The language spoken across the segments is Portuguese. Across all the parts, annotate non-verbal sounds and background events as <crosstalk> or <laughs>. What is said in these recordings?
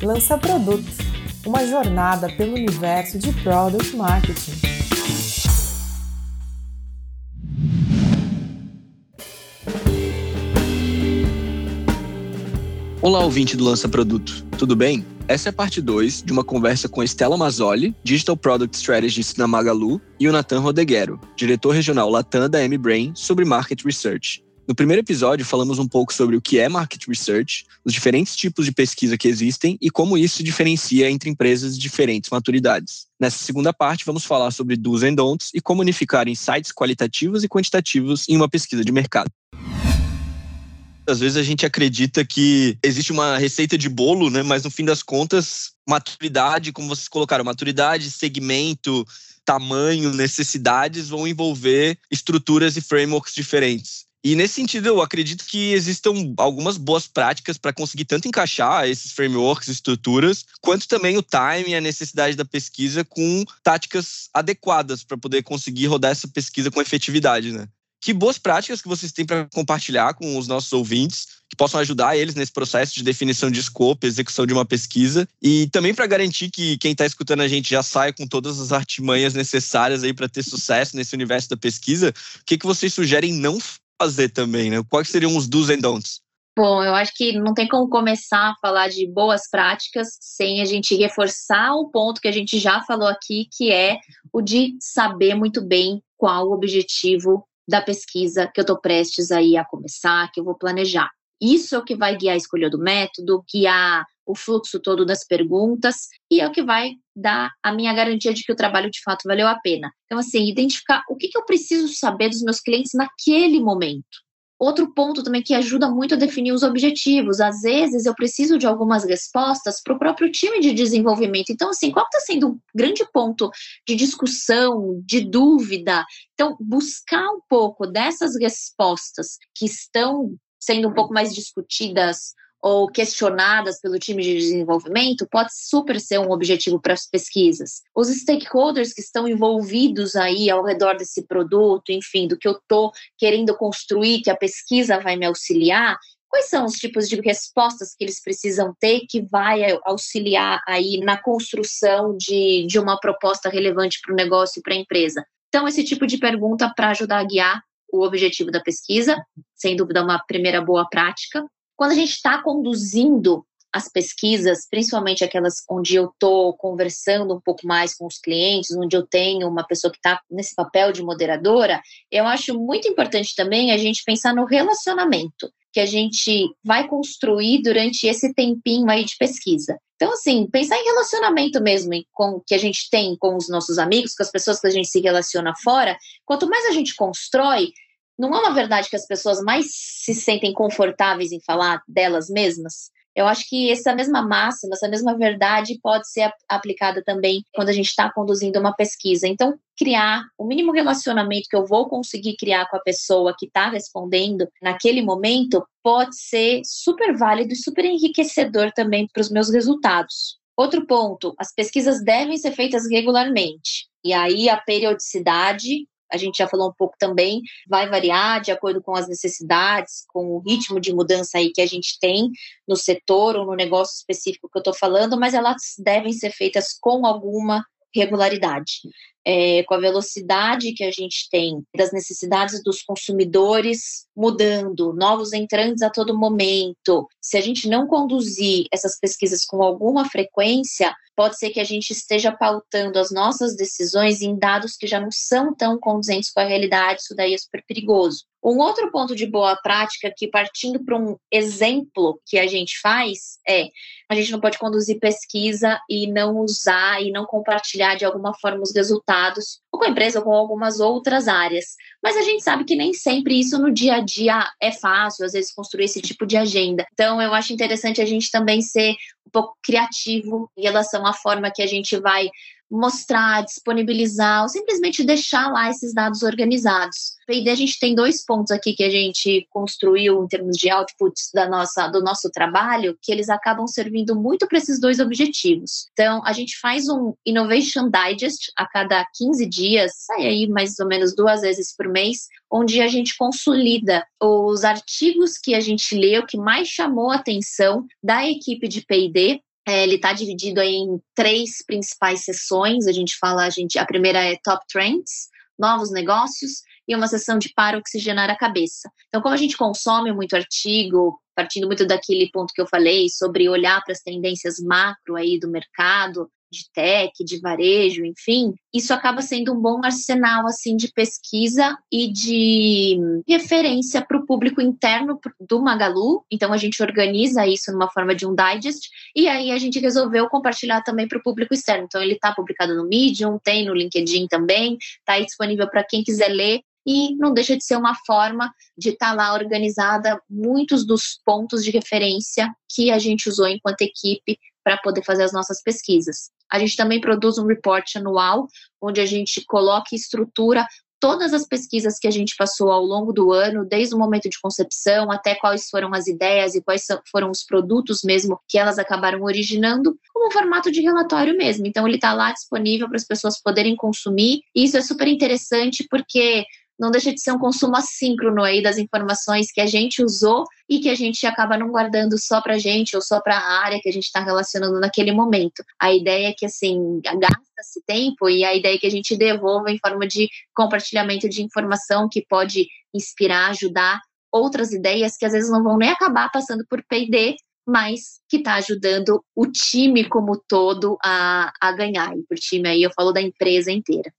Lança Produto, uma jornada pelo universo de Product Marketing. Olá, ouvinte do Lança Produto, tudo bem? Essa é a parte 2 de uma conversa com Estela Mazzoli, Digital Product Strategist na Magalu, e o Nathan Rodeguero, diretor regional Latam da M-Brain, sobre Market Research. No primeiro episódio, falamos um pouco sobre o que é market research, os diferentes tipos de pesquisa que existem e como isso se diferencia entre empresas de diferentes maturidades. Nessa segunda parte, vamos falar sobre do's and don'ts e como unificar insights qualitativos e quantitativos em uma pesquisa de mercado. Às vezes a gente acredita que existe uma receita de bolo, né? Mas no fim das contas, maturidade, como vocês colocaram, maturidade, segmento, tamanho, necessidades vão envolver estruturas e frameworks diferentes. E nesse sentido, eu acredito que existam algumas boas práticas para conseguir tanto encaixar esses frameworks, estruturas, quanto também o time e a necessidade da pesquisa com táticas adequadas para poder conseguir rodar essa pesquisa com efetividade, né? Que boas práticas que vocês têm para compartilhar com os nossos ouvintes, que possam ajudar eles nesse processo de definição de escopo, execução de uma pesquisa, e também para garantir que quem está escutando a gente já saia com todas as artimanhas necessárias aí para ter sucesso nesse universo da pesquisa. O que, que vocês sugerem não fazer também, né? Quais seriam os do's and don'ts? Bom, eu acho que não tem como começar a falar de boas práticas sem a gente reforçar o ponto que a gente já falou aqui, que é o de saber muito bem qual o objetivo da pesquisa que eu estou prestes aí a começar, que eu vou planejar. Isso é o que vai guiar a escolha do método, guiar o fluxo todo das perguntas e é o que vai dar a minha garantia de que o trabalho de fato valeu a pena. Então, assim, identificar o que, que eu preciso saber dos meus clientes naquele momento. Outro ponto também que ajuda muito a definir os objetivos. Às vezes eu preciso de algumas respostas para o próprio time de desenvolvimento. Então, assim, qual está sendo um grande ponto de discussão, de dúvida? Então, buscar um pouco dessas respostas que estão sendo um pouco mais discutidas ou questionadas pelo time de desenvolvimento pode super ser um objetivo para as pesquisas. Os stakeholders que estão envolvidos aí ao redor desse produto, enfim, do que eu estou querendo construir, que a pesquisa vai me auxiliar, quais são os tipos de respostas que eles precisam ter que vai auxiliar aí na construção de, de uma proposta relevante para o negócio e para a empresa? Então, esse tipo de pergunta para ajudar a guiar o objetivo da pesquisa, sem dúvida uma primeira boa prática. Quando a gente está conduzindo as pesquisas, principalmente aquelas onde eu estou conversando um pouco mais com os clientes, onde eu tenho uma pessoa que está nesse papel de moderadora, eu acho muito importante também a gente pensar no relacionamento que a gente vai construir durante esse tempinho aí de pesquisa. Então, assim, pensar em relacionamento mesmo, com que a gente tem com os nossos amigos, com as pessoas que a gente se relaciona fora, quanto mais a gente constrói, não é uma verdade que as pessoas mais se sentem confortáveis em falar delas mesmas? Eu acho que essa mesma máxima, essa mesma verdade pode ser aplicada também quando a gente está conduzindo uma pesquisa. Então, criar o mínimo relacionamento que eu vou conseguir criar com a pessoa que está respondendo naquele momento pode ser super válido e super enriquecedor também para os meus resultados. Outro ponto, as pesquisas devem ser feitas regularmente. E aí a periodicidade a gente já falou um pouco também, vai variar de acordo com as necessidades, com o ritmo de mudança aí que a gente tem no setor ou no negócio específico que eu estou falando, mas elas devem ser feitas com alguma regularidade é, com a velocidade que a gente tem das necessidades dos consumidores mudando, novos entrantes a todo momento. Se a gente não conduzir essas pesquisas com alguma frequência, pode ser que a gente esteja pautando as nossas decisões em dados que já não são tão condizentes com a realidade, isso daí é super perigoso. Um outro ponto de boa prática que partindo para um exemplo que a gente faz é a gente não pode conduzir pesquisa e não usar e não compartilhar de alguma forma os resultados ou com a empresa ou com algumas outras áreas. Mas a gente sabe que nem sempre isso no dia a dia é fácil, às vezes construir esse tipo de agenda. Então eu acho interessante a gente também ser um pouco criativo em relação à forma que a gente vai mostrar, disponibilizar ou simplesmente deixar lá esses dados organizados. P&D a gente tem dois pontos aqui que a gente construiu em termos de outputs da nossa, do nosso trabalho, que eles acabam servindo muito para esses dois objetivos. Então, a gente faz um Innovation Digest a cada 15 dias, sai aí mais ou menos duas vezes por mês, onde a gente consolida os artigos que a gente leu, que mais chamou a atenção da equipe de É, ele está dividido em três principais sessões. A gente fala, a, gente, a primeira é Top Trends, novos negócios, e uma sessão de para oxigenar a cabeça. Então, como a gente consome muito artigo, partindo muito daquele ponto que eu falei sobre olhar para as tendências macro aí do mercado, de tech, de varejo, enfim, isso acaba sendo um bom arsenal assim de pesquisa e de referência para o público interno do Magalu. Então a gente organiza isso numa forma de um digest e aí a gente resolveu compartilhar também para o público externo. Então ele está publicado no Medium, tem no LinkedIn também, está disponível para quem quiser ler e não deixa de ser uma forma de estar tá lá organizada muitos dos pontos de referência que a gente usou enquanto equipe para poder fazer as nossas pesquisas. A gente também produz um report anual, onde a gente coloca e estrutura todas as pesquisas que a gente passou ao longo do ano, desde o momento de concepção até quais foram as ideias e quais foram os produtos mesmo que elas acabaram originando, como um formato de relatório mesmo. Então, ele está lá disponível para as pessoas poderem consumir. E isso é super interessante porque não deixa de ser um consumo assíncrono aí das informações que a gente usou e que a gente acaba não guardando só para gente ou só para a área que a gente está relacionando naquele momento. A ideia é que, assim, gasta-se tempo e a ideia é que a gente devolva em forma de compartilhamento de informação que pode inspirar, ajudar outras ideias que às vezes não vão nem acabar passando por P&D, mas que está ajudando o time como todo a, a ganhar. E por time aí eu falo da empresa inteira.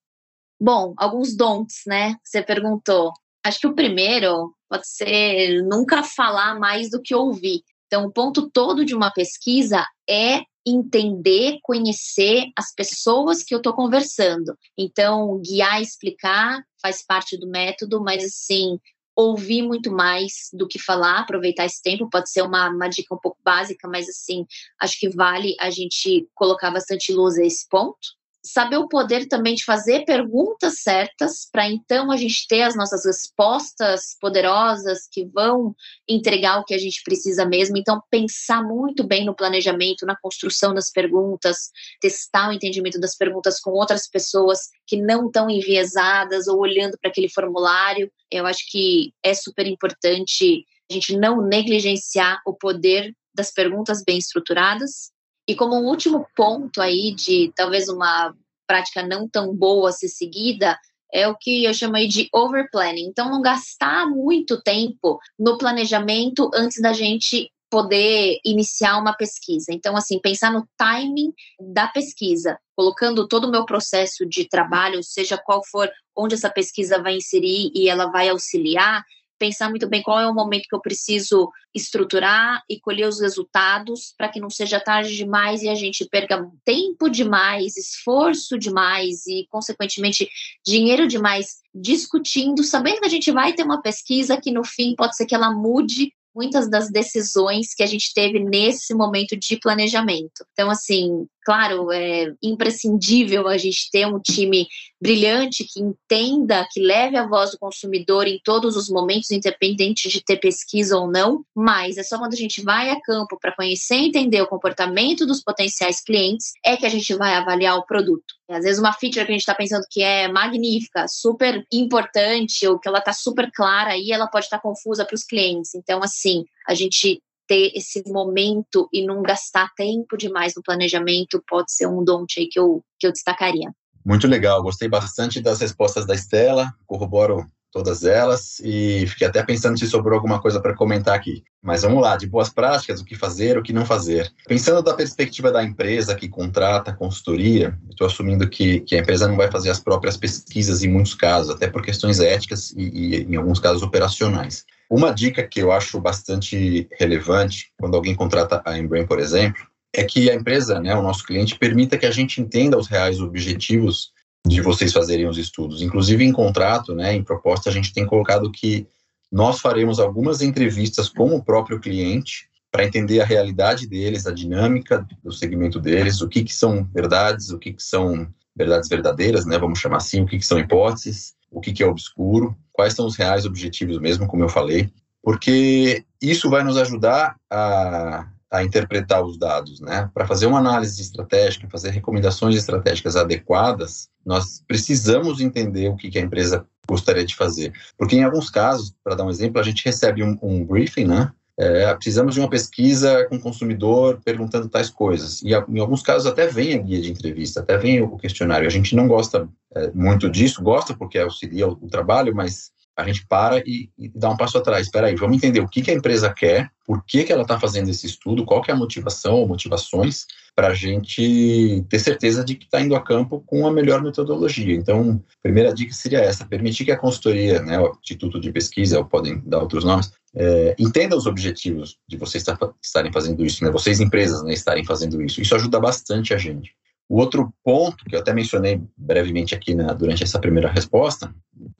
Bom, alguns don'ts, né? Você perguntou. Acho que o primeiro pode ser nunca falar mais do que ouvir. Então, o ponto todo de uma pesquisa é entender, conhecer as pessoas que eu estou conversando. Então, guiar, explicar faz parte do método, mas assim, ouvir muito mais do que falar, aproveitar esse tempo, pode ser uma, uma dica um pouco básica, mas assim, acho que vale a gente colocar bastante luz a esse ponto saber o poder também de fazer perguntas certas, para então a gente ter as nossas respostas poderosas que vão entregar o que a gente precisa mesmo. Então, pensar muito bem no planejamento, na construção das perguntas, testar o entendimento das perguntas com outras pessoas que não estão enviesadas ou olhando para aquele formulário. Eu acho que é super importante a gente não negligenciar o poder das perguntas bem estruturadas e como um último ponto aí de talvez uma prática não tão boa a ser seguida, é o que eu chamo aí de overplanning. Então, não gastar muito tempo no planejamento antes da gente poder iniciar uma pesquisa. Então, assim, pensar no timing da pesquisa, colocando todo o meu processo de trabalho, seja qual for onde essa pesquisa vai inserir e ela vai auxiliar, pensar muito bem qual é o momento que eu preciso estruturar e colher os resultados para que não seja tarde demais e a gente perca tempo demais, esforço demais e, consequentemente, dinheiro demais discutindo, sabendo que a gente vai ter uma pesquisa que no fim pode ser que ela mude muitas das decisões que a gente teve nesse momento de planejamento. Então, assim, claro, é imprescindível a gente ter um time brilhante que entenda, que leve a voz do consumidor em todos os momentos, independente de ter pesquisa ou não, mas é só quando a gente vai a campo para conhecer e entender o comportamento dos potenciais clientes é que a gente vai avaliar o produto. Às vezes uma feature que a gente está pensando que é magnífica, super importante, ou que ela está super clara, aí ela pode estar tá confusa para os clientes. Então, assim, a gente ter esse momento e não gastar tempo demais no planejamento pode ser um aí que eu, que eu destacaria. Muito legal, gostei bastante das respostas da Estela, corroboro todas elas e fiquei até pensando se sobrou alguma coisa para comentar aqui. Mas vamos lá, de boas práticas, o que fazer, o que não fazer. Pensando da perspectiva da empresa que contrata consultoria, estou assumindo que, que a empresa não vai fazer as próprias pesquisas em muitos casos, até por questões éticas e, e em alguns casos operacionais. Uma dica que eu acho bastante relevante quando alguém contrata a Embrain, por exemplo, é que a empresa, né, o nosso cliente, permita que a gente entenda os reais objetivos de vocês fazerem os estudos. Inclusive em contrato, né, em proposta, a gente tem colocado que nós faremos algumas entrevistas com o próprio cliente para entender a realidade deles, a dinâmica do segmento deles, o que, que são verdades, o que, que são verdades verdadeiras, né, vamos chamar assim, o que, que são hipóteses, o que, que é obscuro, quais são os reais objetivos mesmo, como eu falei, porque isso vai nos ajudar a, a interpretar os dados, né? Para fazer uma análise estratégica, fazer recomendações estratégicas adequadas, nós precisamos entender o que, que a empresa gostaria de fazer. Porque em alguns casos, para dar um exemplo, a gente recebe um, um briefing, né? é, precisamos de uma pesquisa com o consumidor perguntando tais coisas. E em alguns casos até vem a guia de entrevista, até vem o questionário. A gente não gosta é, muito disso, gosta porque auxilia o, o trabalho, mas a gente para e, e, dá um passo atrás. Espera aí, vamos entender o que, que a empresa quer, por que, que ela está fazendo esse estudo, qual que é a motivação ou motivações para a gente ter certeza de que está indo a campo com a melhor metodologia. Então, a primeira dica seria essa: permitir que a consultoria, né, o Instituto de Pesquisa, ou podem dar outros nomes, é, entenda os objetivos de vocês estarem fazendo isso, né, vocês empresas né, estarem fazendo isso. Isso ajuda bastante a gente. O outro ponto, que eu até mencionei brevemente aqui na, durante essa primeira resposta,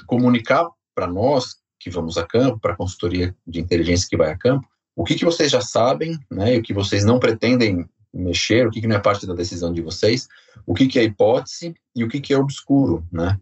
comunicar para nós que vamos a campo, para a consultoria de inteligência que vai a campo, o que, que vocês já sabem né, e o que vocês não pretendem mexer, o que, que não é parte da decisão de vocês, o que, que é hipótese e o que, que é obscuro, né?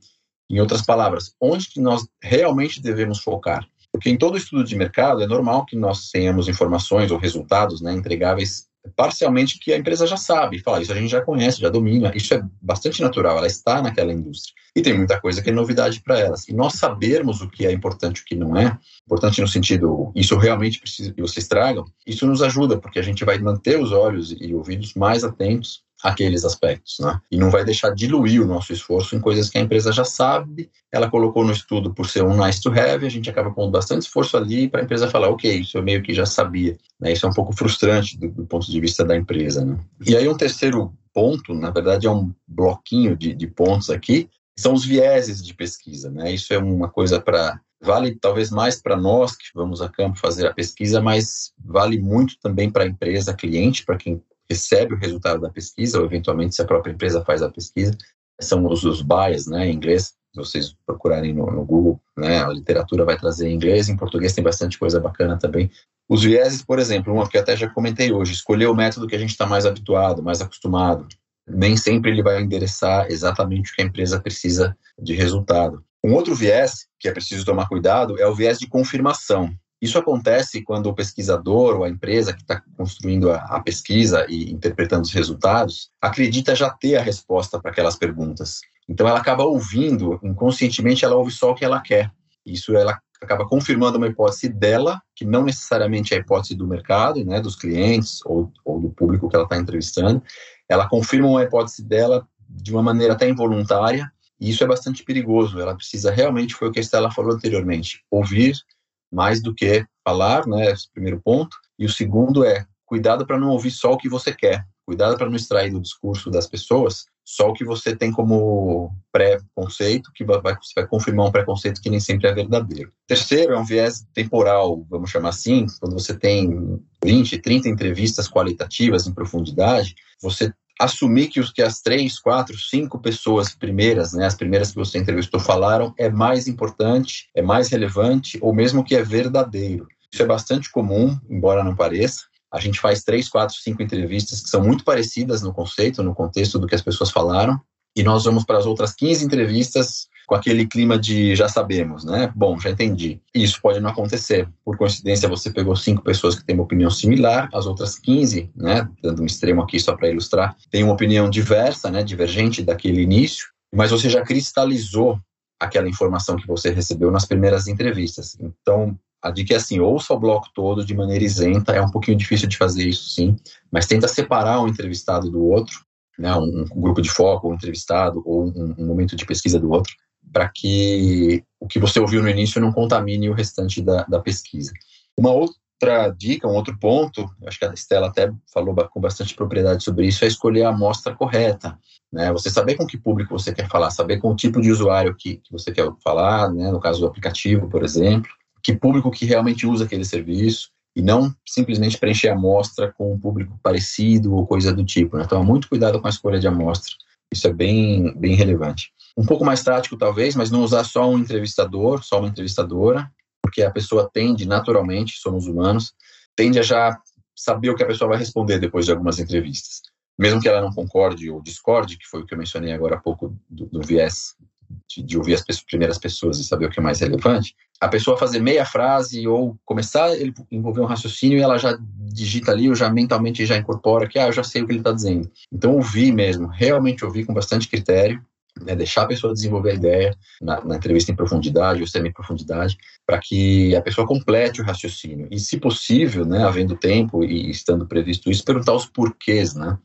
Em outras palavras, onde que nós realmente devemos focar? Porque em todo estudo de mercado é normal que nós tenhamos informações ou resultados né, entregáveis parcialmente que a empresa já sabe, fala, isso a gente já conhece, já domina, isso é bastante natural, ela está naquela indústria. E tem muita coisa que é novidade para elas. E nós sabermos o que é importante e o que não é, importante no sentido, isso realmente precisa que vocês tragam, isso nos ajuda, porque a gente vai manter os olhos e ouvidos mais atentos aqueles aspectos, né? E não vai deixar diluir o nosso esforço em coisas que a empresa já sabe, ela colocou no estudo por ser um nice to have, a gente acaba pondo bastante esforço ali para a empresa falar, ok, isso eu meio que já sabia, né? Isso é um pouco frustrante do, do, ponto de vista da empresa, né? E aí um terceiro ponto, na verdade é um bloquinho de, de pontos aqui, são os vieses de pesquisa, né? Isso é uma coisa para vale talvez mais para nós que vamos a campo fazer a pesquisa, mas vale muito também para a empresa, cliente, para quem recebe o resultado da pesquisa, ou eventualmente se a própria empresa faz a pesquisa, são os, os bias, né, em inglês, vocês procurarem no, no, Google, né, a literatura vai trazer em inglês, em português tem bastante coisa bacana também. Os vieses, por exemplo, uma que até já comentei hoje, escolher o método que a gente está mais habituado, mais acostumado. Nem sempre ele vai endereçar exatamente o que a empresa precisa de resultado. Um outro viés que é preciso tomar cuidado é o viés de confirmação. Isso acontece quando o pesquisador ou a empresa que está construindo a, a, pesquisa e interpretando os resultados acredita já ter a resposta para aquelas perguntas. Então ela acaba ouvindo, inconscientemente ela ouve só o que ela quer. Isso ela acaba confirmando uma hipótese dela, que não necessariamente é a hipótese do mercado, né, dos clientes ou, ou do público que ela está entrevistando. Ela confirma uma hipótese dela de uma maneira até involuntária, e isso é bastante perigoso. Ela precisa realmente, foi o que a Estela falou anteriormente, ouvir mais do que falar, né? Esse primeiro ponto. E o segundo é cuidado para não ouvir só o que você quer. Cuidado para não extrair do discurso das pessoas só o que você tem como pré-conceito, que vai, você vai confirmar um preconceito que nem sempre é verdadeiro. Terceiro é um viés temporal, vamos chamar assim, quando você tem 20, 30 entrevistas qualitativas em profundidade, você assumir que, os, que as três, quatro, cinco pessoas primeiras, né, as primeiras que você entrevistou falaram, é mais importante, é mais relevante, ou mesmo que é verdadeiro. Isso é bastante comum, embora não pareça. A gente faz três, quatro, cinco entrevistas que são muito parecidas no conceito, no contexto do que as pessoas falaram, e nós vamos para as outras 15 entrevistas com aquele clima de já sabemos, né? Bom, já entendi. Isso pode não acontecer. Por coincidência, você pegou cinco pessoas que têm uma opinião similar, as outras 15, né? Dando um extremo aqui só para ilustrar, têm uma opinião diversa, né? Divergente daquele início, mas você já cristalizou aquela informação que você recebeu nas primeiras entrevistas. Então, a dica é assim, ouça o bloco todo de maneira isenta, é um pouquinho difícil de fazer isso sim, mas tenta separar um entrevistado do outro, né, um, grupo de foco, um entrevistado, ou um, um momento de pesquisa do outro, para que o que você ouviu no início não contamine o restante da, da pesquisa. Uma outra dica, um outro ponto, acho que a Estela até falou com bastante propriedade sobre isso, é escolher a amostra correta. Né? Você saber com que público você quer falar, saber com o tipo de usuário que, que você quer falar, né? no caso do aplicativo, por exemplo, que público que realmente usa aquele serviço, e não simplesmente preencher a amostra com um público parecido ou coisa do tipo. Né? Então, muito cuidado com a escolha de amostra. Isso é bem, bem relevante um pouco mais prático talvez, mas não usar só um entrevistador, só uma entrevistadora, porque a pessoa tende naturalmente, somos humanos, tende a já saber o que a pessoa vai responder depois de algumas entrevistas. Mesmo que ela não concorde ou discorde, que foi o que eu mencionei agora há pouco do, do viés de, de, ouvir as pessoas, primeiras pessoas e saber o que é mais relevante, a pessoa fazer meia frase ou começar a envolver um raciocínio e ela já digita ali ou já mentalmente já incorpora que ah, eu já sei o que ele está dizendo. Então ouvir mesmo, realmente ouvir com bastante critério, né, deixar a pessoa desenvolver a ideia na, na entrevista em profundidade ou semi-profundidade, para que a pessoa complete o raciocínio. E, se possível, né, havendo tempo e estando previsto isso, perguntar os porquês, né?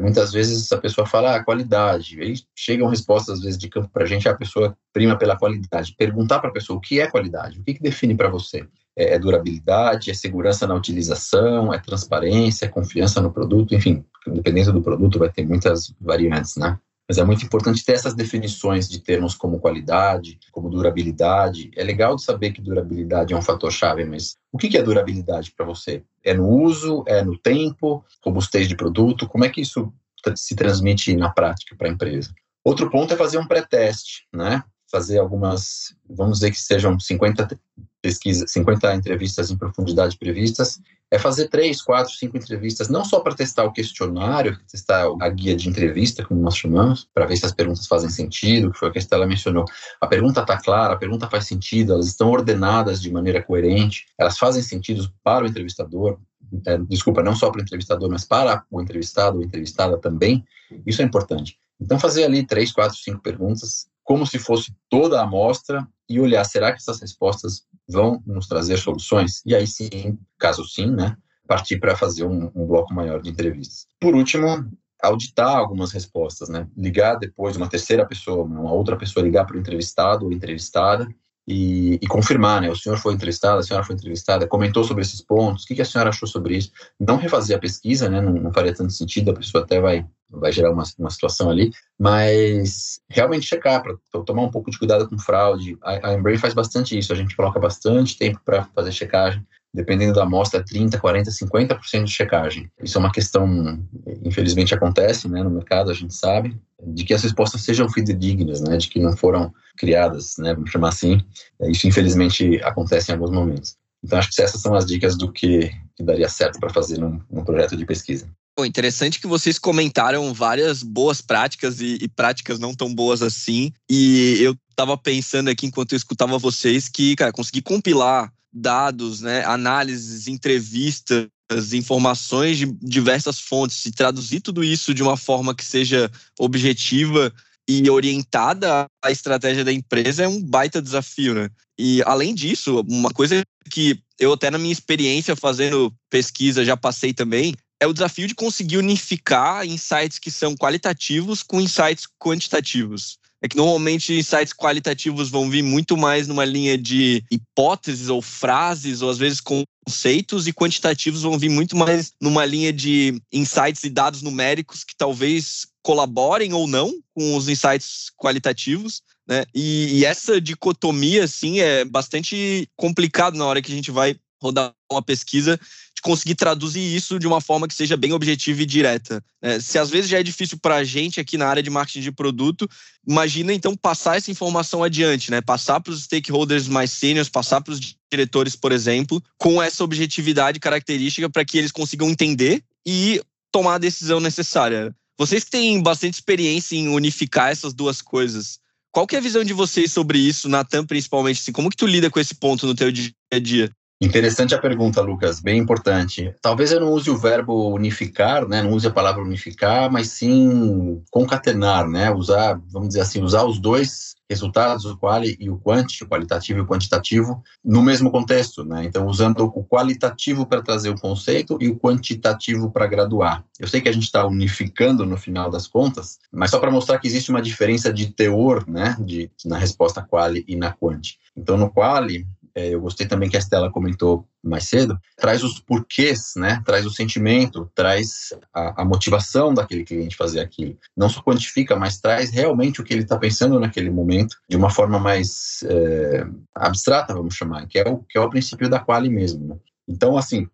Muitas vezes a pessoa fala ah, qualidade, aí chegam respostas às vezes de campo para a gente, a pessoa prima pela qualidade. Perguntar para a pessoa o que é qualidade, o que, que define para você? É, é durabilidade, é segurança na utilização, é transparência, é confiança no produto, enfim, dependendo do produto vai ter muitas variantes, né? Mas é muito importante ter essas definições de termos como qualidade, como durabilidade. É legal de saber que durabilidade é um fator chave, mas o que é durabilidade para você? É no uso? É no tempo? Robustez de produto? Como é que isso se transmite na prática para a empresa? Outro ponto é fazer um pré-teste, né? Fazer algumas, vamos dizer que sejam 50 pesquisas, 50 entrevistas em profundidade previstas, é fazer três, quatro, cinco entrevistas, não só para testar o questionário, testar a guia de entrevista, como nós chamamos, para ver se as perguntas fazem sentido, que foi o que a Estela mencionou. A pergunta está clara, a pergunta faz sentido, elas estão ordenadas de maneira coerente, elas fazem sentido para o entrevistador, é, desculpa, não só para o entrevistador, mas para o entrevistado ou entrevistada também, isso é importante. Então, fazer ali três, quatro, cinco perguntas, como se fosse toda a amostra, e olhar, será que essas respostas vão nos trazer soluções? E aí sim, caso sim, né, partir para fazer um, um, bloco maior de entrevistas. Por último, auditar algumas respostas, né, ligar depois uma terceira pessoa, uma outra pessoa ligar para o entrevistado ou entrevistada e, e, confirmar, né? O senhor foi entrevistado, a senhora foi entrevistada, comentou sobre esses pontos, o que, que a senhora achou sobre isso? Não refazer a pesquisa, né? Não, não faria tanto sentido, a pessoa até vai, vai gerar uma, uma situação ali, mas realmente checar, para tomar um pouco de cuidado com fraude. A, a Embraer faz bastante isso, a gente coloca bastante tempo para fazer checagem, dependendo da amostra, 30, 40, 50% de checagem. Isso é uma questão, infelizmente acontece né, no mercado, a gente sabe, de que as respostas sejam fidedignas, né, de que não foram criadas, né, vamos chamar assim. Isso, infelizmente, acontece em alguns momentos. Então, acho que essas são as dicas do que, que daria certo para fazer num, num, projeto de pesquisa. Bom, interessante que vocês comentaram várias boas práticas e, e práticas não tão boas assim. E eu estava pensando aqui, enquanto eu escutava vocês, que, cara, conseguir compilar dados, né, análises, entrevistas, informações de diversas fontes e traduzir tudo isso de uma forma que seja objetiva e orientada à estratégia da empresa é um baita desafio, né? E além disso, uma coisa que eu até na minha experiência fazendo pesquisa já passei também é o desafio de conseguir unificar insights que são qualitativos com insights quantitativos é que normalmente insights qualitativos vão vir muito mais numa linha de hipóteses ou frases, ou às vezes conceitos, e quantitativos vão vir muito mais numa linha de insights e dados numéricos que talvez colaborem ou não com os insights qualitativos. Né? E, e essa dicotomia, assim, é bastante complicado na hora que a gente vai rodar uma pesquisa conseguir traduzir isso de uma forma que seja bem objetiva e direta. É, se às vezes já é difícil para a gente aqui na área de marketing de produto, imagina então passar essa informação adiante, né? Passar para os stakeholders mais seniors, passar para os diretores, por exemplo, com essa objetividade característica para que eles consigam entender e tomar a decisão necessária. Vocês que têm bastante experiência em unificar essas duas coisas, qual que é a visão de vocês sobre isso, Natan, principalmente? Assim, como que tu lida com esse ponto no teu dia a dia? Interessante a pergunta, Lucas, bem importante. Talvez eu não use o verbo unificar, né? Não use a palavra unificar, mas sim concatenar, né? Usar, vamos dizer assim, usar os dois resultados, o quali e o quanti, o qualitativo e o quantitativo, no mesmo contexto, né? Então, usando o qualitativo para trazer o conceito e o quantitativo para graduar. Eu sei que a gente está unificando no final das contas, mas só para mostrar que existe uma diferença de teor, né? De, na resposta quali e na quanti. Então, no quali, eu gostei também que a Estela comentou mais cedo, traz os porquês, né? Traz o sentimento, traz a, a motivação daquele cliente fazer aquilo. Não só quantifica, mas traz realmente o que ele está pensando naquele momento de uma forma mais é, abstrata, vamos chamar, que é o que é o princípio da quali mesmo. Né? Então, assim,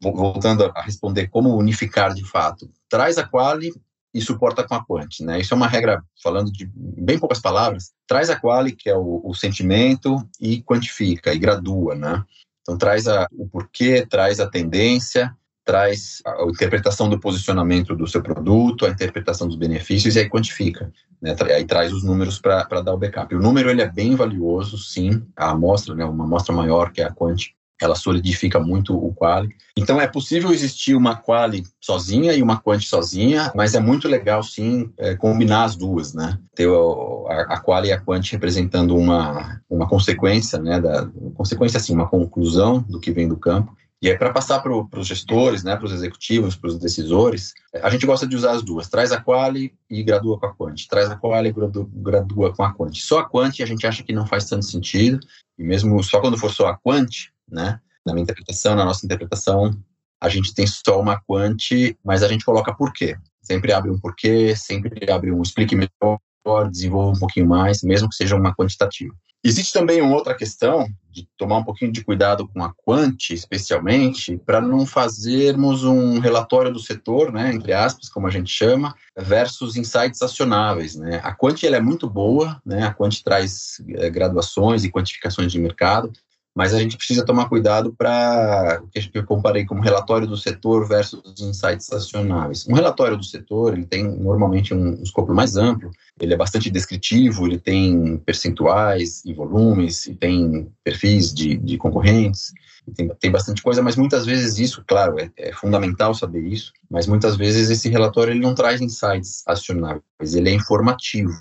voltando a responder como unificar de fato, traz a quali e suporta com a quant, né? Isso é uma regra, falando de bem poucas palavras, traz a quali, que é o, o sentimento, e quantifica, e gradua, né? Então traz a, o porquê, traz a tendência, traz a, a interpretação do posicionamento do seu produto, a interpretação dos benefícios, e aí quantifica, né? Aí traz os números para dar o backup. O número, ele é bem valioso, sim, a amostra, né? Uma amostra maior que a quant, ela solidifica muito o quali. Então é possível existir uma quali sozinha e uma quant sozinha, mas é muito legal sim é, combinar as duas, né? Ter a, a quali e a quant representando uma, uma consequência, né? Da, consequência assim, uma conclusão do que vem do campo. E aí, para passar para os gestores, né, para os executivos, para os decisores, a gente gosta de usar as duas. Traz a quali e gradua com a quant. Traz a quali e gradua, gradua com a quant. Só a quant a gente acha que não faz tanto sentido. E mesmo só quando for só a quant, né, na minha interpretação, na nossa interpretação, a gente tem só uma quant, mas a gente coloca por quê. Sempre abre um porquê, sempre abre um explique melhor, desenvolva um pouquinho mais, mesmo que seja uma quantitativa. Existe também uma outra questão de tomar um pouquinho de cuidado com a Quant, especialmente, para não fazermos um relatório do setor, né, entre aspas, como a gente chama, versus insights acionáveis. Né. A Quant ela é muito boa, né, a Quant traz é, graduações e quantificações de mercado, mas a gente precisa tomar cuidado para que eu comparei como relatório do setor versus insights acionáveis. Um relatório do setor ele tem normalmente um, um escopo mais amplo, ele é bastante descritivo, ele tem percentuais e volumes, e tem perfis de, de concorrentes, tem, tem bastante coisa, mas muitas vezes isso, claro, é, é, fundamental saber isso, mas muitas vezes esse relatório ele não traz insights acionáveis, ele é informativo.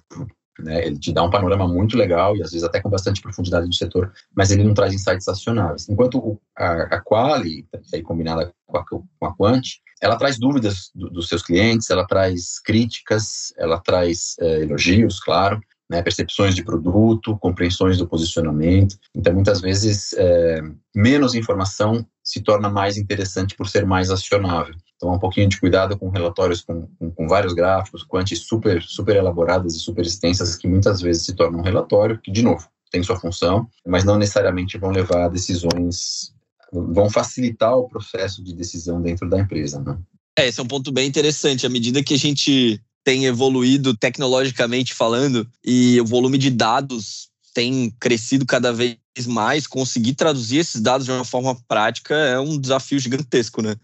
Né? Ele te dá um panorama muito legal e às vezes até com bastante profundidade do setor, mas ele não traz insights acionáveis. Enquanto a, a Quali, aí combinada com a, com a Quant, ela traz dúvidas do, dos seus clientes, ela traz críticas, ela traz é, elogios, claro, né, percepções de produto, compreensões do posicionamento. Então, muitas vezes, é, menos informação se torna mais interessante por ser mais acionável. Então, um pouquinho de cuidado com relatórios com, com, com vários gráficos, quantes super, super elaboradas e super extensas, que muitas vezes se tornam um relatório, que, de novo, tem sua função, mas não necessariamente vão levar a decisões, vão facilitar o processo de decisão dentro da empresa. Né? É, esse é um ponto bem interessante. À medida que a gente tem evoluído tecnologicamente falando e o volume de dados tem crescido cada vez mais, conseguir traduzir esses dados de uma forma prática é um desafio gigantesco, né?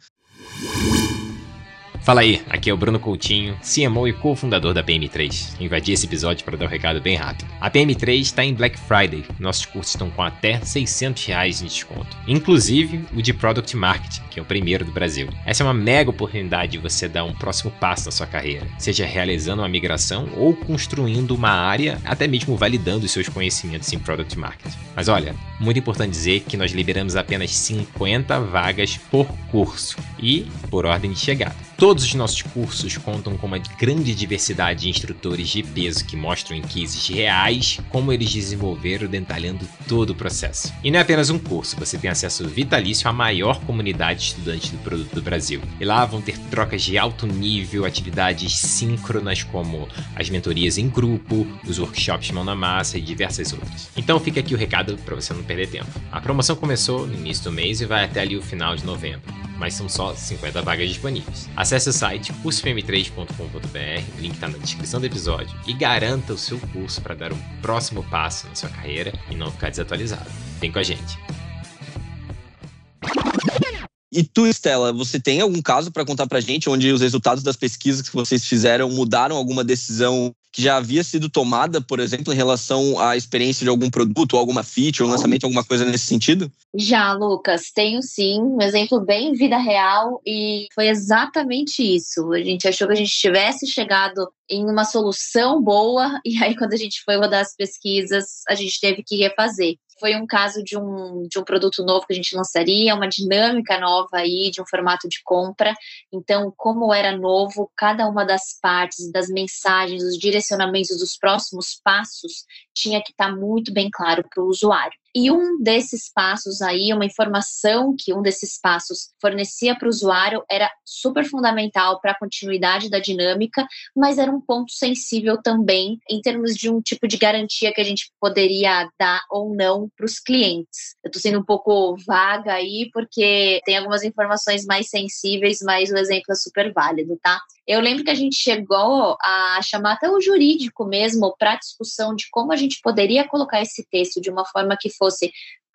Fala aí, aqui é o Bruno Coutinho, CMO e cofundador da PM3. Invadi esse episódio para dar um recado bem rápido. A PM3 está em Black Friday, nossos cursos estão com até 600 reais de desconto, inclusive o de Product Marketing, que é o primeiro do Brasil. Essa é uma mega oportunidade de você dar um próximo passo na sua carreira, seja realizando uma migração ou construindo uma área, até mesmo validando os seus conhecimentos em Product Marketing. Mas olha, muito importante dizer que nós liberamos apenas 50 vagas por curso e por ordem de chegada. Todos os nossos cursos contam com uma grande diversidade de instrutores de peso que mostram em cases reais como eles desenvolveram detalhando todo o processo. E não é apenas um curso, você tem acesso vitalício à maior comunidade estudante do produto do Brasil. E lá vão ter trocas de alto nível, atividades síncronas como as mentorias em grupo, os workshops mão na massa e diversas outras. Então fica aqui o recado para você não perder tempo. A promoção começou no início do mês e vai até ali o final de novembro, mas são só 50 vagas disponíveis. Acesse o site cursofm3.com.br, o link está na descrição do episódio, e garanta o seu curso para dar um próximo passo na sua carreira e não ficar desatualizado. Vem com a gente! E tu, Estela, você tem algum caso para contar para gente onde os resultados das pesquisas que vocês fizeram mudaram alguma decisão que já havia sido tomada, por exemplo, em relação à experiência de algum produto, alguma feature, ou lançamento, alguma coisa nesse sentido? Já, Lucas, tenho sim, um exemplo bem vida real e foi exatamente isso. A gente achou que a gente tivesse chegado em uma solução boa e aí quando a gente foi rodar as pesquisas, a gente teve que refazer foi um caso de um, de um produto novo que a gente lançaria, uma dinâmica nova aí, de um formato de compra. Então, como era novo, cada uma das partes, das mensagens, os direcionamentos dos próximos passos tinha que estar muito bem claro para o usuário. E um desses passos aí, uma informação que um desses passos fornecia para o usuário era super fundamental para a continuidade da dinâmica, mas era um ponto sensível também em termos de um tipo de garantia que a gente poderia dar ou não para os clientes. Eu estou sendo um pouco vaga aí, porque tem algumas informações mais sensíveis, mas o exemplo é super válido, tá? Eu lembro que a gente chegou a chamar até o jurídico mesmo para discussão de como a gente poderia colocar esse texto de uma forma que fosse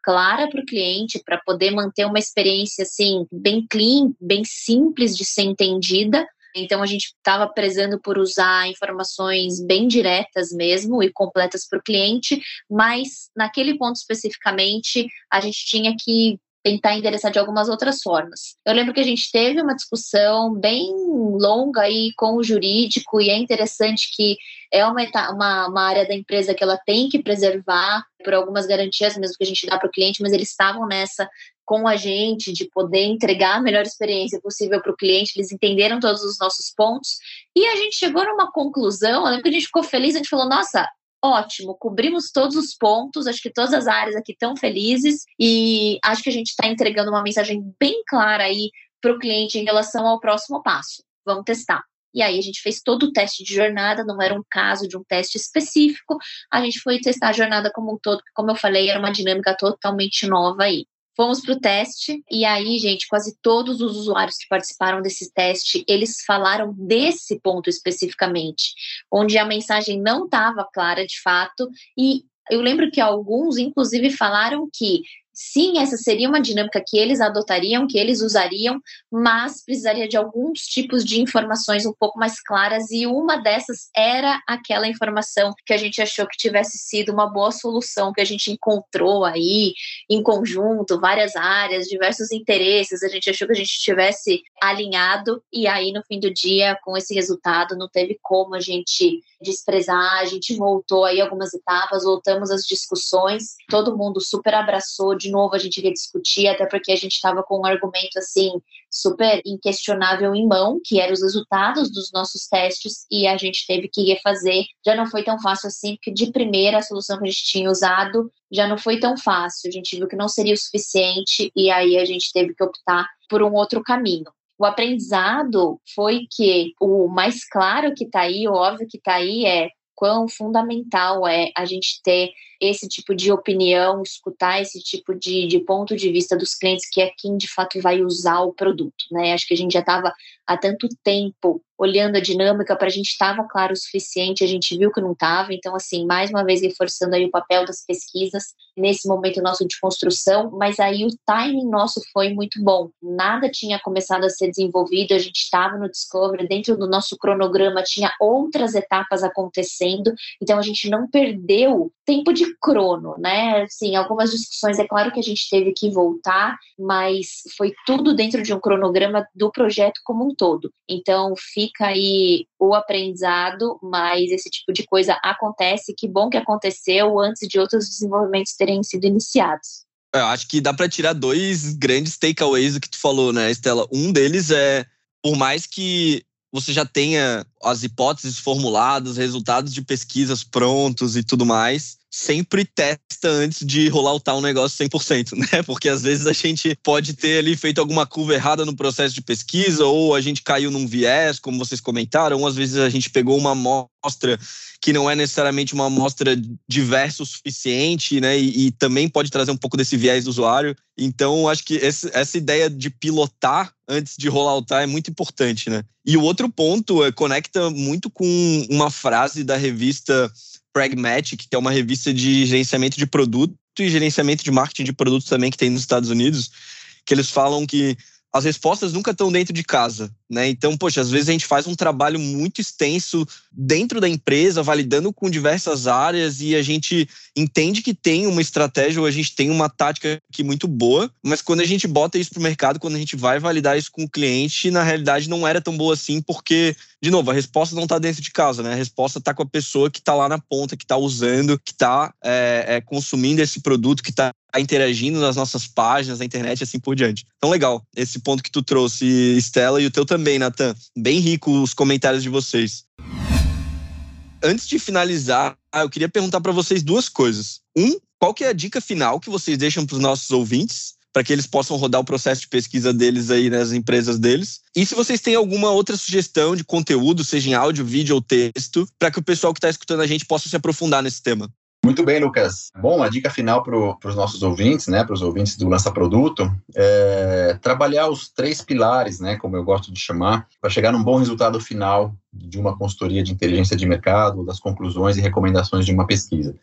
clara para o cliente, para poder manter uma experiência assim bem clean, bem simples de ser entendida. Então a gente estava prezando por usar informações bem diretas mesmo e completas para o cliente, mas naquele ponto especificamente a gente tinha que tentar endereçar de algumas outras formas. Eu lembro que a gente teve uma discussão bem longa aí com o jurídico e é interessante que é uma, uma, uma área da empresa que ela tem que preservar por algumas garantias mesmo que a gente dá para o cliente, mas eles estavam nessa com a gente de poder entregar a melhor experiência possível para o cliente, eles entenderam todos os nossos pontos e a gente chegou numa conclusão. Eu lembro que a gente ficou feliz, a gente falou: nossa, ótimo, cobrimos todos os pontos, acho que todas as áreas aqui estão felizes e acho que a gente está entregando uma mensagem bem clara aí para o cliente em relação ao próximo passo. Vamos testar. E aí a gente fez todo o teste de jornada, não era um caso de um teste específico, a gente foi testar a jornada como um todo, como eu falei, era uma dinâmica totalmente nova aí. Fomos para o teste e aí, gente, quase todos os usuários que participaram desse teste, eles falaram desse ponto especificamente, onde a mensagem não estava clara de fato e eu lembro que alguns, inclusive, falaram que Sim, essa seria uma dinâmica que eles adotariam, que eles usariam, mas precisaria de alguns tipos de informações um pouco mais claras, e uma dessas era aquela informação que a gente achou que tivesse sido uma boa solução, que a gente encontrou aí em conjunto, várias áreas, diversos interesses, a gente achou que a gente tivesse alinhado, e aí no fim do dia, com esse resultado, não teve como a gente desprezar, a gente voltou aí algumas etapas, voltamos às discussões, todo mundo super abraçou de novo a gente iria discutir, até porque a gente estava com um argumento assim super inquestionável em mão, que eram os resultados dos nossos testes, e a gente teve que refazer. Já não foi tão fácil assim, porque de primeira a solução que a gente tinha usado já não foi tão fácil. A gente viu que não seria o suficiente, e aí a gente teve que optar por um outro caminho. O aprendizado foi que o mais claro que está aí, o óbvio que está aí é quão fundamental é a gente ter esse tipo de opinião, escutar esse tipo de, de ponto de vista dos clientes, que é quem de fato vai usar o produto, né? Acho que a gente já estava há tanto tempo olhando a dinâmica, para a gente estava claro o suficiente, a gente viu que não estava, então, assim, mais uma vez reforçando aí o papel das pesquisas, nesse momento nosso de construção, mas aí o timing nosso foi muito bom, nada tinha começado a ser desenvolvido, a gente estava no Discovery, dentro do nosso cronograma tinha outras etapas acontecendo, então a gente não perdeu tempo de crono, né? Assim, algumas discussões, é claro que a gente teve que voltar, mas foi tudo dentro de um cronograma do projeto como um todo. Então, fica aí o aprendizado, mas esse tipo de coisa acontece. Que bom que aconteceu antes de outros desenvolvimentos terem sido iniciados. Eu acho que dá para tirar dois grandes takeaways do que tu falou, né, Estela? Um deles é, por mais que você já tenha as hipóteses formuladas, resultados de pesquisas prontos e tudo mais, sempre testa antes de rolar o tal negócio 100%, <laughs> né? Porque às vezes a gente pode ter ali feito alguma curva errada no processo de pesquisa, ou a gente caiu num viés, como vocês comentaram, ou às vezes a gente pegou uma amostra que não é necessariamente uma amostra diversa o suficiente, né? E, e também pode trazer um pouco desse viés do usuário. Então, acho que esse, essa ideia de pilotar antes de rolar o é muito importante, né? E o outro ponto é, conecta muito com uma frase da revista Pragmatic, que é uma revista de gerenciamento de produto e gerenciamento de marketing de produtos também que tem nos Estados Unidos, que eles falam que as respostas nunca estão dentro de casa, né? Então, poxa, às vezes a gente faz um trabalho muito extenso dentro da empresa, validando com diversas áreas e a gente entende que tem uma estratégia ou a gente tem uma tática aqui muito boa, mas quando a gente bota isso para o mercado, quando a gente vai validar isso com o cliente, na realidade não era tão boa assim, porque, de novo, a resposta não está dentro de casa, né? A resposta está com a pessoa que está lá na ponta, que está usando, que está é, é, consumindo esse produto, que está interagindo nas nossas páginas, na internet e assim por diante. Então, legal, esse ponto que tu trouxe, Estela, e o teu também, Nathan. Bem rico os comentários de vocês. Antes de finalizar, eu queria perguntar para vocês duas coisas. Um, qual que é a dica final que vocês deixam para os nossos ouvintes? Para que eles possam rodar o processo de pesquisa deles aí nas empresas deles. E se vocês têm alguma outra sugestão de conteúdo, seja em áudio, vídeo ou texto, para que o pessoal que está escutando a gente possa se aprofundar nesse tema. Muito bem, Lucas. Bom, a dica final para os nossos ouvintes, né, para os ouvintes do Lança Produto, é trabalhar os três pilares, né, como eu gosto de chamar, para chegar num bom resultado final de uma consultoria de inteligência de mercado, das conclusões e recomendações de uma pesquisa.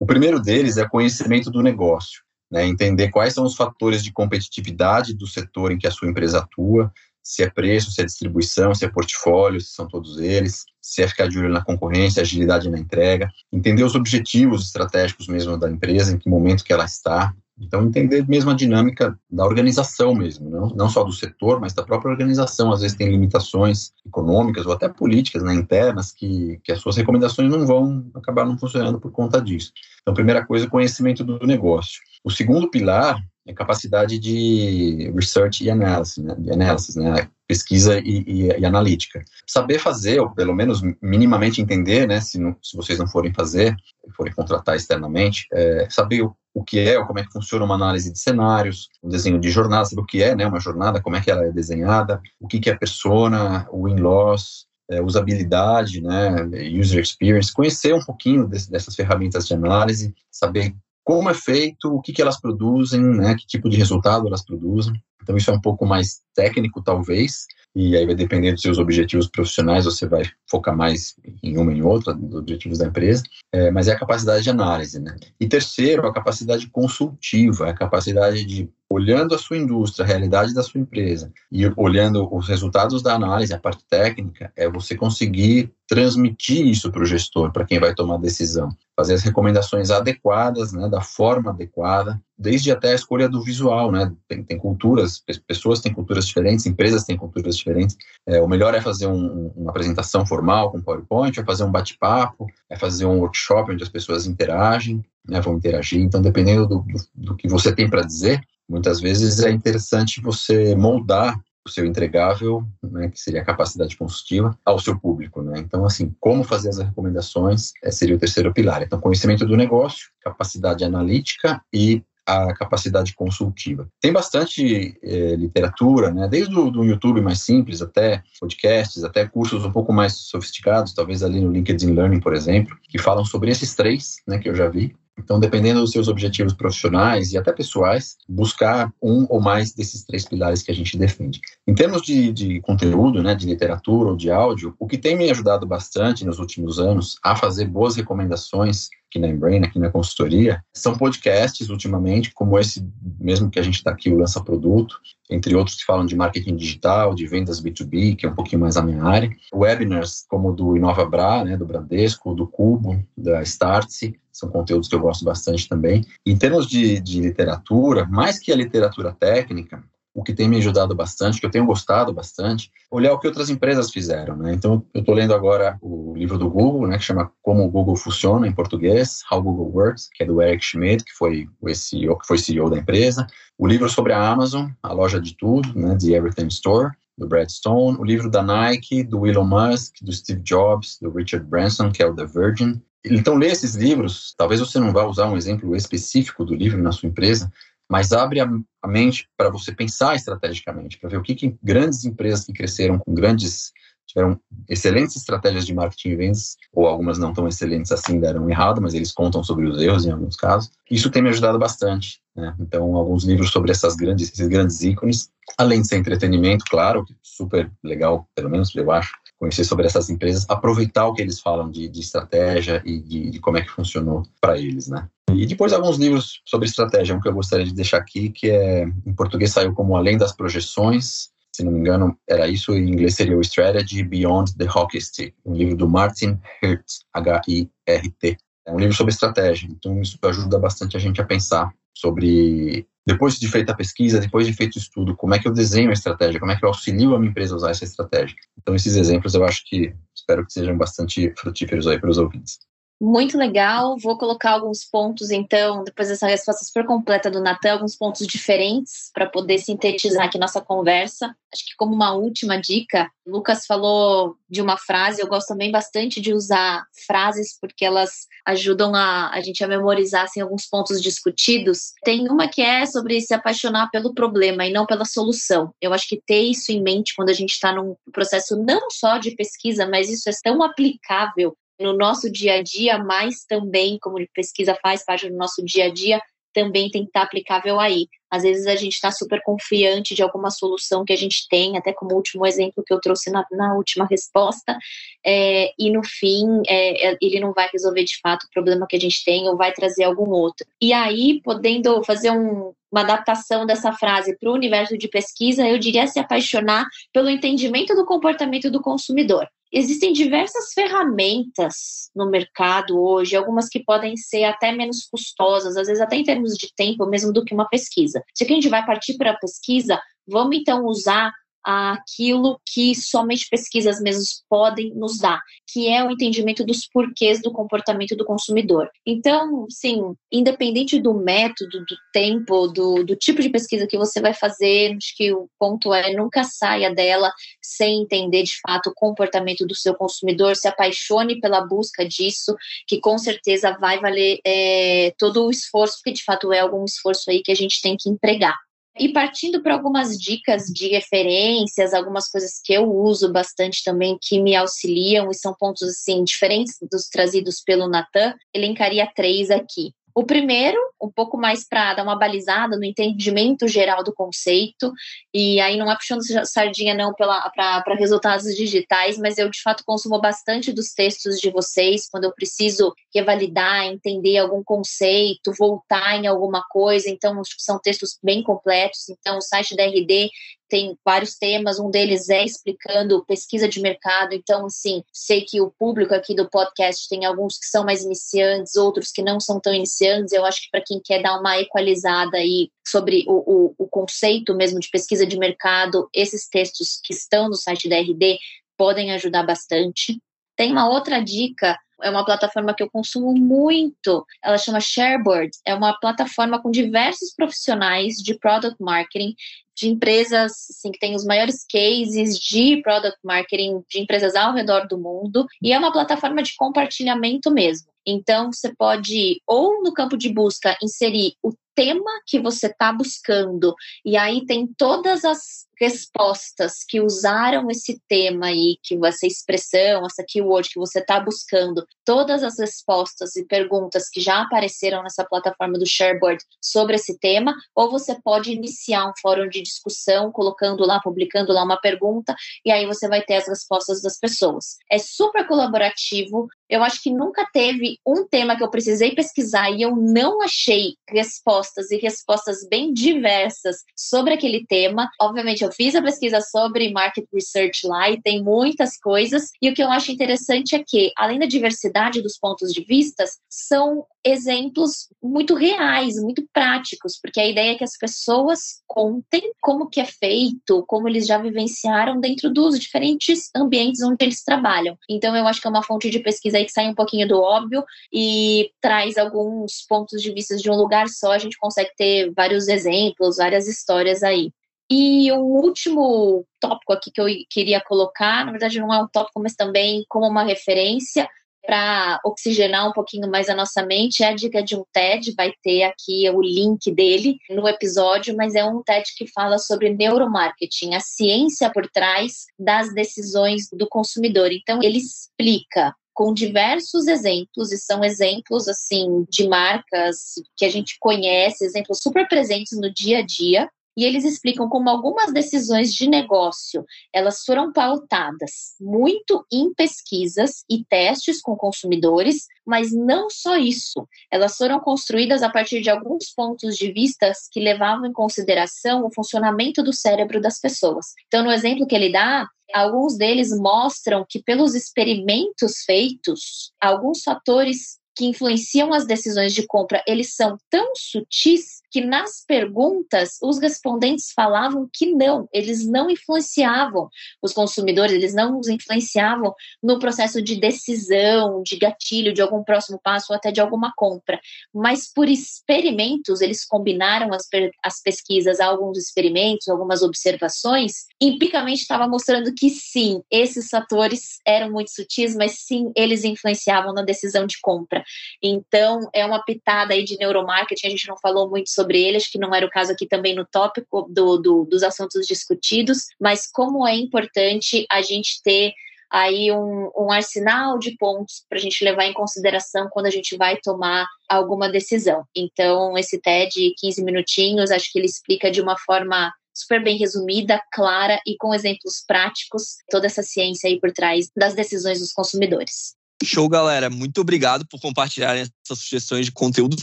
O primeiro deles é conhecimento do negócio, né, entender quais são os fatores de competitividade do setor em que a sua empresa atua, se é preço, se é distribuição, se é portfólio, se são todos eles, se é ficar de olho na concorrência, agilidade na entrega, entender os objetivos estratégicos mesmo da empresa, em que momento que ela está, Então, entender mesmo a dinâmica da organização mesmo, não, não só do setor, mas da própria organização. Às vezes tem limitações econômicas ou até políticas né, internas que, que as suas recomendações não vão acabar não funcionando por conta disso. Então, primeira coisa, conhecimento do negócio. O segundo pilar é capacidade de research e analysis, né, de né, pesquisa e, e, e, analítica. Saber fazer, ou pelo menos minimamente entender, né, se, não, se vocês não forem fazer, forem contratar externamente, é, saber o, o, que é, como é que funciona uma análise de cenários, um desenho de jornada, saber o que é né, uma jornada, como é que ela é desenhada, o que, que é persona, win-loss, é, usabilidade, né, user experience, conhecer um pouquinho desse, dessas ferramentas de análise, saber como é feito, o que, que elas produzem, né, que tipo de resultado elas produzem. Então, isso é um pouco mais técnico, talvez, e aí vai depender dos seus objetivos profissionais, você vai focar mais em uma em outra, dos objetivos da empresa, é, mas é a capacidade de análise, né? E terceiro, a capacidade consultiva, a capacidade de olhando a sua indústria, a realidade da sua empresa e olhando os resultados da análise, a parte técnica, é você conseguir transmitir isso para o gestor, para quem vai tomar a decisão, fazer as recomendações adequadas, né, da forma adequada, desde até a escolha do visual, né, tem, tem culturas, pessoas têm culturas diferentes, empresas têm culturas diferentes, é, o melhor é fazer um, uma apresentação formal com PowerPoint, é fazer um bate-papo, é fazer um workshop onde as pessoas interagem, né, vão interagir, então dependendo do, do, do que você tem para dizer, Muitas vezes é interessante você moldar o seu entregável, né, que seria a capacidade consultiva, ao seu público. Né? Então, assim, como fazer as recomendações é, seria o terceiro pilar. Então, conhecimento do negócio, capacidade analítica e a capacidade consultiva. Tem bastante é, literatura, né, desde o do YouTube mais simples até podcasts, até cursos um pouco mais sofisticados, talvez ali no LinkedIn Learning, por exemplo, que falam sobre esses três, né, que eu já vi, então, dependendo dos seus objetivos profissionais e até pessoais, buscar um ou mais desses três pilares que a gente defende. Em termos de, de conteúdo, né, de literatura ou de áudio, o que tem me ajudado bastante nos últimos anos a fazer boas recomendações aqui na Embrain, aqui na consultoria, são podcasts ultimamente, como esse mesmo que a gente está aqui, o Lança Produto, entre outros que falam de marketing digital, de vendas B2B, que é um pouquinho mais a minha área. Webinars como o do Inova Bra, né, do Bradesco, do Cubo, da Startse, são conteúdos que eu gosto bastante também. Em termos de, de literatura, mais que a literatura técnica, o que tem me ajudado bastante, que eu tenho gostado bastante, olhar o que outras empresas fizeram, né? Então, eu estou lendo agora o livro do Google, né, que chama Como o Google Funciona, em português, How Google Works, que é do Eric Schmidt, que foi o CEO, que foi CEO da empresa. O livro sobre a Amazon, a loja de tudo, né, The Everything Store, do Brad Stone. O livro da Nike, do Elon Musk, do Steve Jobs, do Richard Branson, que é o The Virgin. Então, lê esses livros, talvez você não vá usar um exemplo específico do livro na sua empresa, mas abre a, mente para você pensar estrategicamente, para ver o que, que grandes empresas que cresceram com grandes tiveram excelentes estratégias de marketing e vendas, ou algumas não tão excelentes assim, deram errado, mas eles contam sobre os erros em alguns casos. Isso tem me ajudado bastante. Né? Então, alguns livros sobre essas grandes, esses grandes ícones, além de ser entretenimento, claro, super legal, pelo menos eu acho, conhecer sobre essas empresas, aproveitar o que eles falam de, de estratégia e de, de, como é que funcionou para eles, né? E depois alguns livros sobre estratégia, um que eu gostaria de deixar aqui, que é em português saiu como Além das Projeções, se não me engano, era isso, em inglês seria o Strategy Beyond the Hockey Stick, um livro do Martin Hirt, H-I-R-T. É um livro sobre estratégia, então isso ajuda bastante a gente a pensar sobre, depois de feita a pesquisa, depois de feito o estudo, como é que eu desenho a estratégia, como é que eu auxilio a minha empresa a usar essa estratégia. Então esses exemplos eu acho que, espero que sejam bastante frutíferos aí para os ouvintes. Muito legal. Vou colocar alguns pontos, então, depois dessa resposta super completa do Natan, alguns pontos diferentes para poder sintetizar aqui nossa conversa. Acho que, como uma última dica, o Lucas falou de uma frase, eu gosto também bastante de usar frases, porque elas ajudam a, a gente a memorizar assim, alguns pontos discutidos. Tem uma que é sobre se apaixonar pelo problema e não pela solução. Eu acho que ter isso em mente quando a gente está num processo não só de pesquisa, mas isso é tão aplicável no nosso dia a dia, mas também, como pesquisa faz parte do nosso dia a dia, também tem que estar aplicável aí. Às vezes a gente está super confiante de alguma solução que a gente tem, até como último exemplo que eu trouxe na, na última resposta, é, e no fim é, é, ele não vai resolver de fato o problema que a gente tem ou vai trazer algum outro. E aí, podendo fazer um, uma adaptação dessa frase para o universo de pesquisa, eu diria se apaixonar pelo entendimento do comportamento do consumidor existem diversas ferramentas no mercado hoje, algumas que podem ser até menos custosas, às vezes até em termos de tempo, mesmo do que uma pesquisa. Se a gente vai partir para a pesquisa, vamos então usar aquilo que somente pesquisas mesmas podem nos dar, que é o entendimento dos porquês do comportamento do consumidor. Então, sim, independente do método, do tempo, do, do tipo de pesquisa que você vai fazer, acho que o ponto é nunca saia dela sem entender de fato o comportamento do seu consumidor, se apaixone pela busca disso, que com certeza vai valer é, todo o esforço, porque de fato é algum esforço aí que a gente tem que empregar. E partindo para algumas dicas de referências, algumas coisas que eu uso bastante também que me auxiliam e são pontos assim diferentes dos trazidos pelo Natan, elencaria três aqui. O primeiro, um pouco mais para dar uma balizada no entendimento geral do conceito, e aí não é puxando sardinha não para resultados digitais, mas eu de fato consumo bastante dos textos de vocês quando eu preciso revalidar, entender algum conceito, voltar em alguma coisa, então são textos bem completos, então o site da RD tem vários temas, um deles é explicando pesquisa de mercado, então, assim, sei que o público aqui do podcast tem alguns que são mais iniciantes, outros que não são tão iniciantes, eu acho que para quem quer dar uma equalizada aí sobre o, o, o conceito mesmo de pesquisa de mercado, esses textos que estão no site da RD podem ajudar bastante. Tem uma outra dica é uma plataforma que eu consumo muito. Ela chama Shareboard. É uma plataforma com diversos profissionais de product marketing de empresas assim, que têm os maiores cases de product marketing de empresas ao redor do mundo e é uma plataforma de compartilhamento mesmo. Então, você pode, ou no campo de busca, inserir o tema que você está buscando, e aí tem todas as respostas que usaram esse tema aí, que essa expressão, essa keyword que você está buscando, todas as respostas e perguntas que já apareceram nessa plataforma do Shareboard sobre esse tema, ou você pode iniciar um fórum de discussão, colocando lá, publicando lá uma pergunta, e aí você vai ter as respostas das pessoas. É super colaborativo. Eu acho que nunca teve um tema que eu precisei pesquisar e eu não achei respostas e respostas bem diversas sobre aquele tema. Obviamente, eu fiz a pesquisa sobre market research lá e tem muitas coisas. E o que eu acho interessante é que, além da diversidade dos pontos de vista, são exemplos muito reais, muito práticos, porque a ideia é que as pessoas contem como que é feito, como eles já vivenciaram dentro dos diferentes ambientes onde eles trabalham. Então eu acho que é uma fonte de pesquisa aí que sai um pouquinho do óbvio e traz alguns pontos de vista de um lugar só, a gente consegue ter vários exemplos, várias histórias aí. E um último tópico aqui que eu queria colocar, na verdade não é um tópico, mas também como uma referência para oxigenar um pouquinho mais a nossa mente, é a dica de um TED, vai ter aqui o link dele no episódio, mas é um TED que fala sobre neuromarketing, a ciência por trás das decisões do consumidor. Então ele explica com diversos exemplos, e são exemplos assim de marcas que a gente conhece, exemplos super presentes no dia a dia, e eles explicam como algumas decisões de negócio elas foram pautadas muito em pesquisas e testes com consumidores, mas não só isso. Elas foram construídas a partir de alguns pontos de vista que levavam em consideração o funcionamento do cérebro das pessoas. Então, no exemplo que ele dá, alguns deles mostram que pelos experimentos feitos, alguns fatores que influenciam as decisões de compra, eles são tão sutis que nas perguntas os respondentes falavam que não, eles não influenciavam os consumidores, eles não os influenciavam no processo de decisão, de gatilho, de algum próximo passo ou até de alguma compra. Mas por experimentos, eles combinaram as, as pesquisas, alguns experimentos, algumas observações, empiricamente estava mostrando que sim, esses fatores eram muito sutis, mas sim, eles influenciavam na decisão de compra. Então, é uma pitada aí de neuromarketing, a gente não falou muito sobre ele, acho que não era o caso aqui também no tópico do, do, dos assuntos discutidos, mas como é importante a gente ter aí um, um arsenal de pontos para a gente levar em consideração quando a gente vai tomar alguma decisão. Então, esse TED, 15 minutinhos, acho que ele explica de uma forma super bem resumida, clara e com exemplos práticos toda essa ciência aí por trás das decisões dos consumidores. Show, galera. Muito obrigado por compartilharem essas sugestões de conteúdos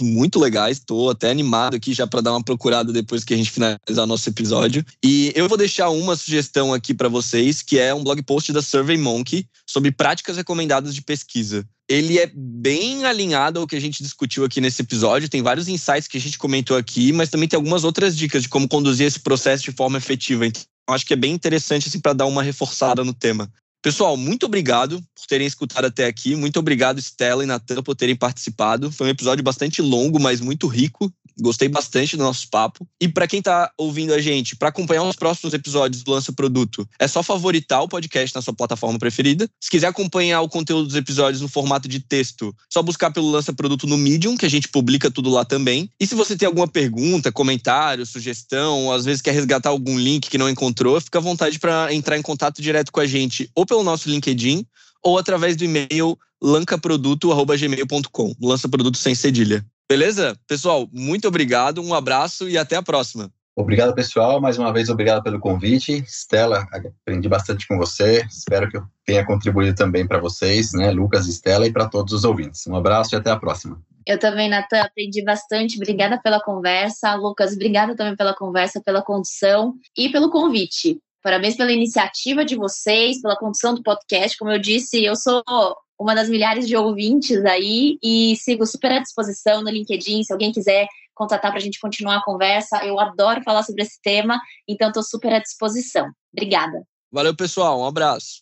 muito legais. Estou até animado aqui já para dar uma procurada depois que a gente finalizar nosso episódio. E eu vou deixar uma sugestão aqui para vocês, que é um blog post da SurveyMonkey sobre práticas recomendadas de pesquisa. Ele é bem alinhado ao que a gente discutiu aqui nesse episódio. Tem vários insights que a gente comentou aqui, mas também tem algumas outras dicas de como conduzir esse processo de forma efetiva. Então, acho que é bem interessante assim, para dar uma reforçada no tema. Pessoal, muito obrigado por terem escutado até aqui. Muito obrigado, Stella e Natan, por terem participado. Foi um episódio bastante longo, mas muito rico. Gostei bastante do nosso papo. E para quem está ouvindo a gente, para acompanhar os próximos episódios do Lança Produto, é só favoritar o podcast na sua plataforma preferida. Se quiser acompanhar o conteúdo dos episódios no formato de texto, só buscar pelo Lança Produto no Medium, que a gente publica tudo lá também. E se você tem alguma pergunta, comentário, sugestão, ou às vezes quer resgatar algum link que não encontrou, fica à vontade para entrar em contato direto com a gente, ou pelo nosso LinkedIn, ou através do e-mail lancaproduto.gmail.com. Lança produto sem cedilha. Beleza? Pessoal, muito obrigado, um abraço e até a próxima. Obrigado, pessoal. Mais uma vez, obrigado pelo convite. Stella, aprendi bastante com você. Espero que eu tenha contribuído também para vocês, né, Lucas, Stella, e para todos os ouvintes. Um abraço e até a próxima. Eu também, Natan, aprendi bastante. Obrigada pela conversa. Lucas, obrigada também pela conversa, pela condição e pelo convite. Parabéns pela iniciativa de vocês, pela condução do podcast. Como eu disse, eu sou uma das milhares de ouvintes aí e sigo super à disposição no LinkedIn. Se alguém quiser contatar para a gente continuar a conversa, eu adoro falar sobre esse tema, então estou super à disposição. Obrigada. Valeu, pessoal. Um abraço.